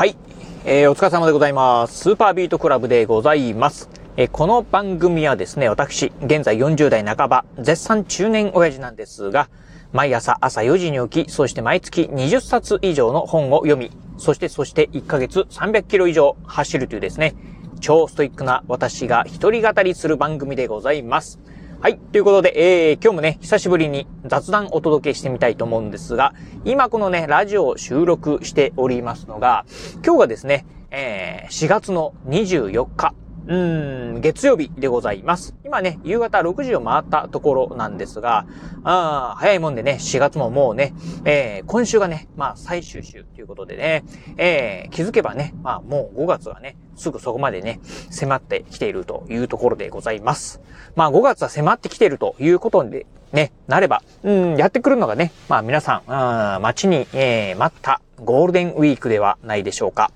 はい。えー、お疲れ様でございます。スーパービートクラブでございます。えー、この番組はですね、私、現在40代半ば、絶賛中年親父なんですが、毎朝朝4時に起き、そして毎月20冊以上の本を読み、そしてそして1ヶ月300キロ以上走るというですね、超ストイックな私が一人語りする番組でございます。はい。ということで、えー、今日もね、久しぶりに雑談お届けしてみたいと思うんですが、今このね、ラジオを収録しておりますのが、今日がですね、えー、4月の24日、うーん、月曜日でございます。今ね、夕方6時を回ったところなんですが、あ早いもんでね、4月ももうね、えー、今週がね、まあ最終週ということでね、えー、気づけばね、まあもう5月はね、すぐそこまでね、迫ってきているというところでございます。まあ5月は迫ってきているということで、ね、なれば、うん、やってくるのがね、まあ皆さん、うん、待ちに、えー、待ったゴールデンウィークではないでしょうか。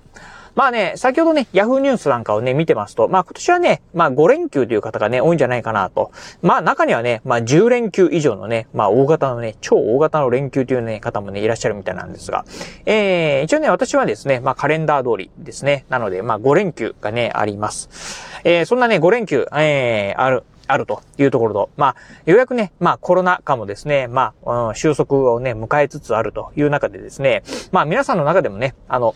まあね、先ほどね、ヤフーニュースなんかをね、見てますと、まあ今年はね、まあ5連休という方がね、多いんじゃないかなと。まあ中にはね、まあ10連休以上のね、まあ大型のね、超大型の連休というね、方もね、いらっしゃるみたいなんですが、えー、一応ね、私はですね、まあカレンダー通りですね。なので、まあ5連休がね、あります。えー、そんなね、5連休、えー、ある、あるというところと、まあ、ようやくね、まあコロナ禍もですね、まあ、うん、収束をね、迎えつつあるという中でですね、まあ皆さんの中でもね、あの、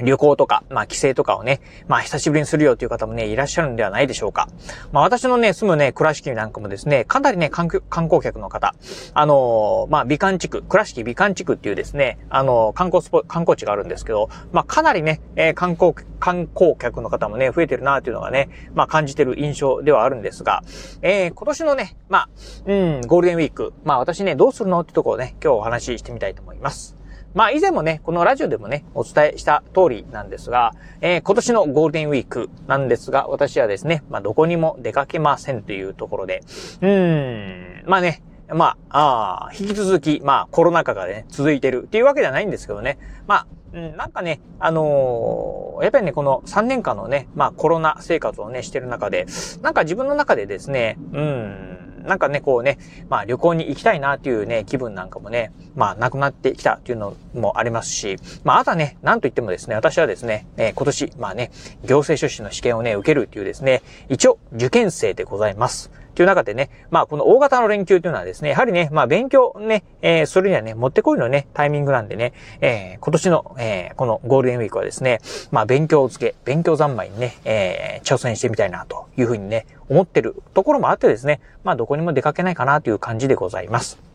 旅行とか、まあ帰省とかをね、まあ久しぶりにするよという方もね、いらっしゃるんではないでしょうか。まあ私のね、住むね、倉敷なんかもですね、かなりね、観光客の方、あのー、まあ美観地区、倉敷美観地区っていうですね、あのー、観光スポ、観光地があるんですけど、まあかなりね、えー、観光、観光客の方もね、増えてるなというのがね、まあ感じてる印象ではあるんですが、えー、今年のね、まあ、うん、ゴールデンウィーク、まあ私ね、どうするのってところをね、今日お話ししてみたいと思います。まあ以前もね、このラジオでもね、お伝えした通りなんですが、えー、今年のゴールデンウィークなんですが、私はですね、まあどこにも出かけませんというところで、うーん、まあね、まあ、ああ引き続き、まあコロナ禍がね、続いてるっていうわけではないんですけどね、まあ、うん、なんかね、あのー、やっぱりね、この3年間のね、まあコロナ生活をね、してる中で、なんか自分の中でですね、うん、なんかね、こうね、まあ旅行に行きたいなっていうね、気分なんかもね、まあなくなってきたっていうのもありますし、まああとはね、なんといってもですね、私はですね、えー、今年、まあね、行政書士の試験をね、受けるっていうですね、一応受験生でございます。という中でね、まあこの大型の連休というのはですね、やはりね、まあ勉強ね、えー、それにはね、もってこいのね、タイミングなんでね、えー、今年の、えー、このゴールデンウィークはですね、まあ勉強付け、勉強三昧にね、え、挑戦してみたいなというふうにね、思ってるところもあってですね、まあどこにも出かけないかなという感じでございます。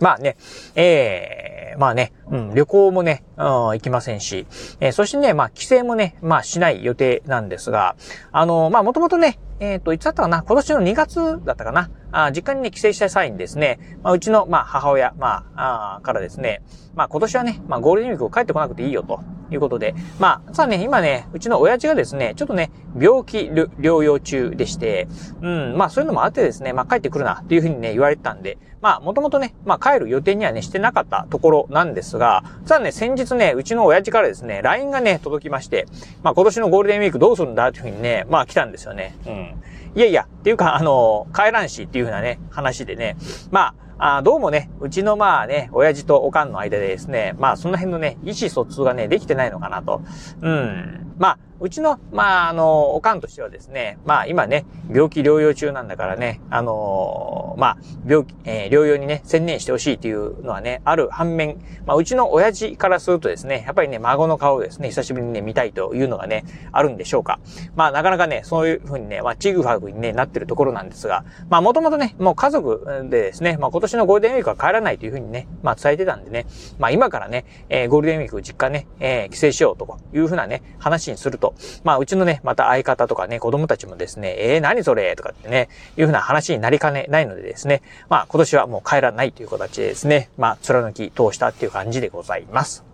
まあね、えー、まあね、うん、旅行もね、うん、行きませんし、えー、そしてね、まあ帰省もね、まあしない予定なんですが、あの、まあもともとね、えっ、と、いつだったかな今年の2月だったかなあ実家にね、帰省した際にですね、まあ、うちの、まあ、母親、まあ、あからですね、まあ、今年はね、まあ、ゴールデンウィークを帰ってこなくていいよと。いうことで、まあ、さあね、今ね、うちの親父がですね、ちょっとね、病気療養中でして、うん、まあ、そういうのもあってですね、まあ、帰ってくるな、っていうふうにね、言われてたんで、まあ、もともとね、まあ、帰る予定にはね、してなかったところなんですが、さあね、先日ね、うちの親父からですね、LINE がね、届きまして、まあ、今年のゴールデンウィークどうするんだっていうふうにね、まあ、来たんですよね。うん。いやいや、っていうか、あの、帰らんしっていうふうなね、話でね、まあ、あどうもね、うちのまあね、親父とおかんの間でですね、まあその辺のね、意思疎通がね、できてないのかなと。うん。まあ、うちの、まあ、あの、おかんとしてはですね、まあ、今ね、病気療養中なんだからね、あのー、まあ、病気、えー、療養にね、専念してほしいというのはね、ある反面、まあ、うちの親父からするとですね、やっぱりね、孫の顔をですね、久しぶりにね、見たいというのがね、あるんでしょうか。まあ、なかなかね、そういうふうにね、まあ、ちぐはぐにね、なってるところなんですが、まあ、もともとね、もう家族でですね、まあ、今年のゴールデンウィークは帰らないというふうにね、まあ、伝えてたんでね、まあ、今からね、えー、ゴールデンウィーク実家ね、えー、帰省しようというふうなね、話にすると、まあ、うちのね、また相方とかね、子供たちもですね、えー、何それ？とかってね、いうふうな話になりかねないのでですね、まあ今年はもう帰らないという形でですね、まあ貫き通したっていう感じでございます。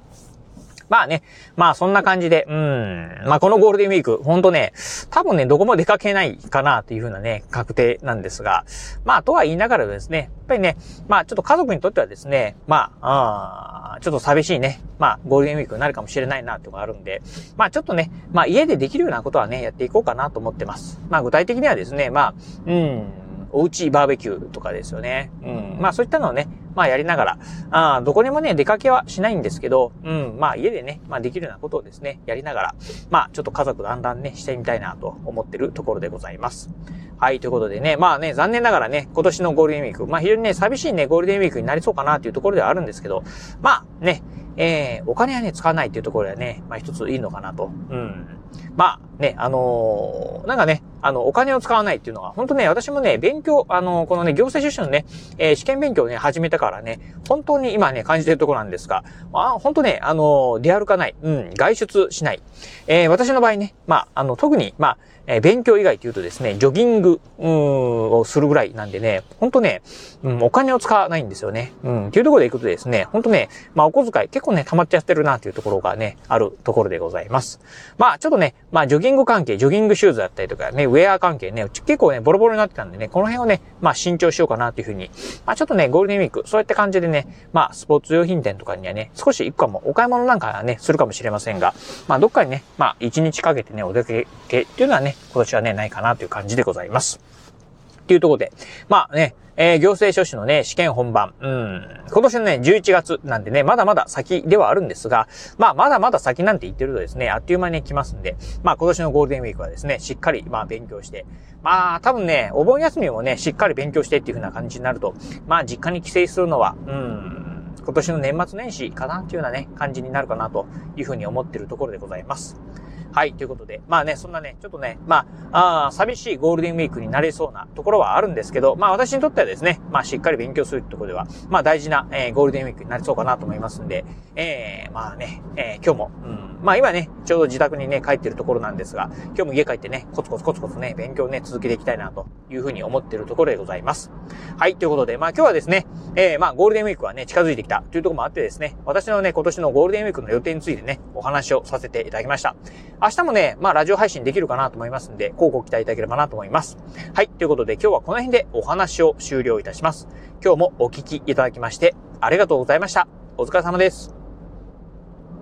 まあね、まあそんな感じで、うん、まあこのゴールデンウィーク、ほんとね、多分ね、どこも出かけないかなというふうなね、確定なんですが、まあとは言いながらですね、やっぱりね、まあちょっと家族にとってはですね、まあ、あちょっと寂しいね、まあゴールデンウィークになるかもしれないなっていうのがあるんで、まあちょっとね、まあ家でできるようなことはね、やっていこうかなと思ってます。まあ具体的にはですね、まあ、うん、おうちバーベキューとかですよね。うん。まあそういったのをね、まあやりながら、あどこにもね、出かけはしないんですけど、うん、まあ家でね、まあできるようなことをですね、やりながら、まあちょっと家族だんだんね、してみたいなと思ってるところでございます。はい、ということでね、まあね、残念ながらね、今年のゴールデンウィーク、まあ非常にね、寂しいね、ゴールデンウィークになりそうかなっていうところではあるんですけど、まあね、えー、お金はね、使わないっていうところではね、まあ一ついいのかなと。うん。まあね、あのー、なんかね、あの、お金を使わないっていうのは、本当ね、私もね、勉強、あのー、このね、行政書士のね、えー、試験勉強をね、始めたからね、本当に今ね、感じてるところなんですが、あ本当ね、あの出歩かない、うん、外出しない。え私の場合ね、まあ、あの、特に、まあ、えー、勉強以外というとですね、ジョギング、をするぐらいなんでね、ほんとね、うん、お金を使わないんですよね。うん、っていうところで行くとですね、ほんとね、まあお小遣い結構ね、溜まっちゃってるなっていうところがね、あるところでございます。まあちょっとね、まあジョギング関係、ジョギングシューズだったりとかね、ウェア関係ね、結構ね、ボロボロになってたんでね、この辺をね、まあ新調しようかなというふうに、まあちょっとね、ゴールデンウィーク、そうやって感じでね、まあスポーツ用品店とかにはね、少し行くかも、お買い物なんかはね、するかもしれませんが、まあどっかにね、まあ一日かけてね、お出かけっていうのはね、今年はね、ないかなという感じでございます。っていうところで、まあね、えー、行政書士のね、試験本番、うん、今年のね、11月なんでね、まだまだ先ではあるんですが、まあ、まだまだ先なんて言ってるとですね、あっという間に来ますんで、まあ、今年のゴールデンウィークはですね、しっかり、まあ、勉強して、まあ、多分ね、お盆休みもね、しっかり勉強してっていう風な感じになると、まあ、実家に帰省するのは、うん、今年の年末年始かなっていうようなね、感じになるかなという風に思ってるところでございます。はい、ということで、まあね、そんなね、ちょっとね、まあ、あ寂しいゴールデンウィークになれそうなところはあるんですけど、まあ私にとってはですね、まあしっかり勉強するってところでは、まあ大事な、えー、ゴールデンウィークになりそうかなと思いますんで、えー、まあね、えー、今日も、うん、まあ今ね、ちょうど自宅にね、帰ってるところなんですが、今日も家帰ってね、コツコツコツコツね、勉強ね、続けていきたいなというふうに思ってるところでございます。はい、ということで、まあ今日はですね、えー、まあゴールデンウィークはね、近づいてきたというところもあってですね、私のね、今年のゴールデンウィークの予定についてね、お話をさせていただきました。明日もね、まあラジオ配信できるかなと思いますんで、こうご期待いただければなと思います。はい。ということで今日はこの辺でお話を終了いたします。今日もお聞きいただきまして、ありがとうございました。お疲れ様です。